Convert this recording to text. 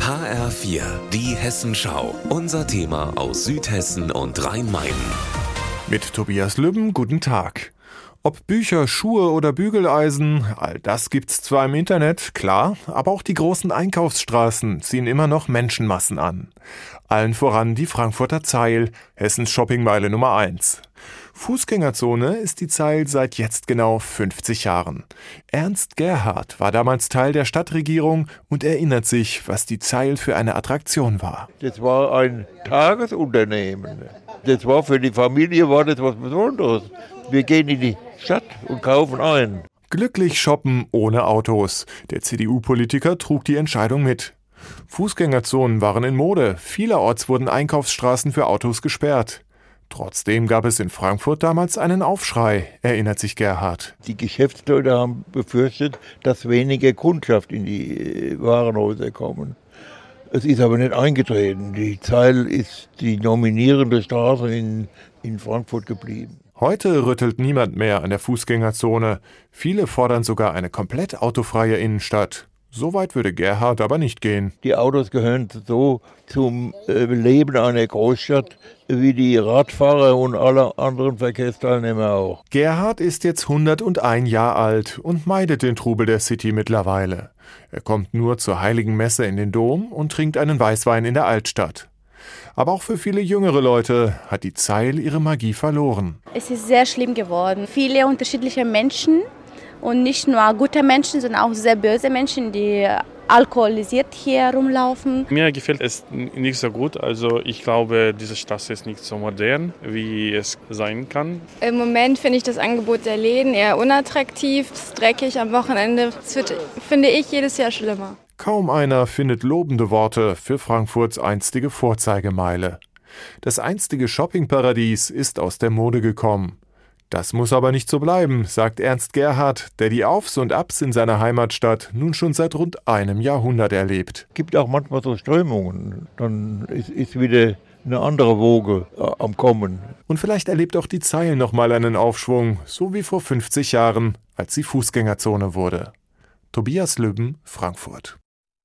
HR4, die Hessenschau. Unser Thema aus Südhessen und Rhein-Main. Mit Tobias Lübben, guten Tag. Ob Bücher, Schuhe oder Bügeleisen, all das gibt's zwar im Internet, klar, aber auch die großen Einkaufsstraßen ziehen immer noch Menschenmassen an. Allen voran die Frankfurter Zeil, Hessens Shoppingmeile Nummer 1. Fußgängerzone ist die Zeil seit jetzt genau 50 Jahren. Ernst Gerhard war damals Teil der Stadtregierung und erinnert sich, was die Zeil für eine Attraktion war. Das war ein Tagesunternehmen. Das war für die Familie war das was Besonderes. Wir gehen in die Stadt und kaufen ein. Glücklich shoppen ohne Autos. Der CDU-Politiker trug die Entscheidung mit. Fußgängerzonen waren in Mode. Vielerorts wurden Einkaufsstraßen für Autos gesperrt. Trotzdem gab es in Frankfurt damals einen Aufschrei, erinnert sich Gerhard. Die Geschäftsleute haben befürchtet, dass weniger Kundschaft in die äh, Warenhäuser kommen. Es ist aber nicht eingetreten. Die Zeil ist die nominierende Straße in, in Frankfurt geblieben. Heute rüttelt niemand mehr an der Fußgängerzone. Viele fordern sogar eine komplett autofreie Innenstadt. So weit würde Gerhard aber nicht gehen. Die Autos gehören so zum äh, Leben einer Großstadt wie die Radfahrer und alle anderen Verkehrsteilnehmer auch. Gerhard ist jetzt 101 Jahre alt und meidet den Trubel der City mittlerweile. Er kommt nur zur heiligen Messe in den Dom und trinkt einen Weißwein in der Altstadt. Aber auch für viele jüngere Leute hat die Zeil ihre Magie verloren. Es ist sehr schlimm geworden. Viele unterschiedliche Menschen und nicht nur gute Menschen, sondern auch sehr böse Menschen, die alkoholisiert hier rumlaufen. Mir gefällt es nicht so gut. Also ich glaube, diese Straße ist nicht so modern, wie es sein kann. Im Moment finde ich das Angebot der Läden eher unattraktiv, es ist dreckig am Wochenende. Es wird, finde ich, jedes Jahr schlimmer. Kaum einer findet lobende Worte für Frankfurts einstige Vorzeigemeile. Das einstige Shoppingparadies ist aus der Mode gekommen. Das muss aber nicht so bleiben, sagt Ernst Gerhard, der die Aufs und Abs in seiner Heimatstadt nun schon seit rund einem Jahrhundert erlebt. Es gibt auch manchmal so Strömungen. Dann ist, ist wieder eine andere Woge äh, am Kommen. Und vielleicht erlebt auch die Zeil nochmal einen Aufschwung, so wie vor 50 Jahren, als sie Fußgängerzone wurde. Tobias Lübben, Frankfurt.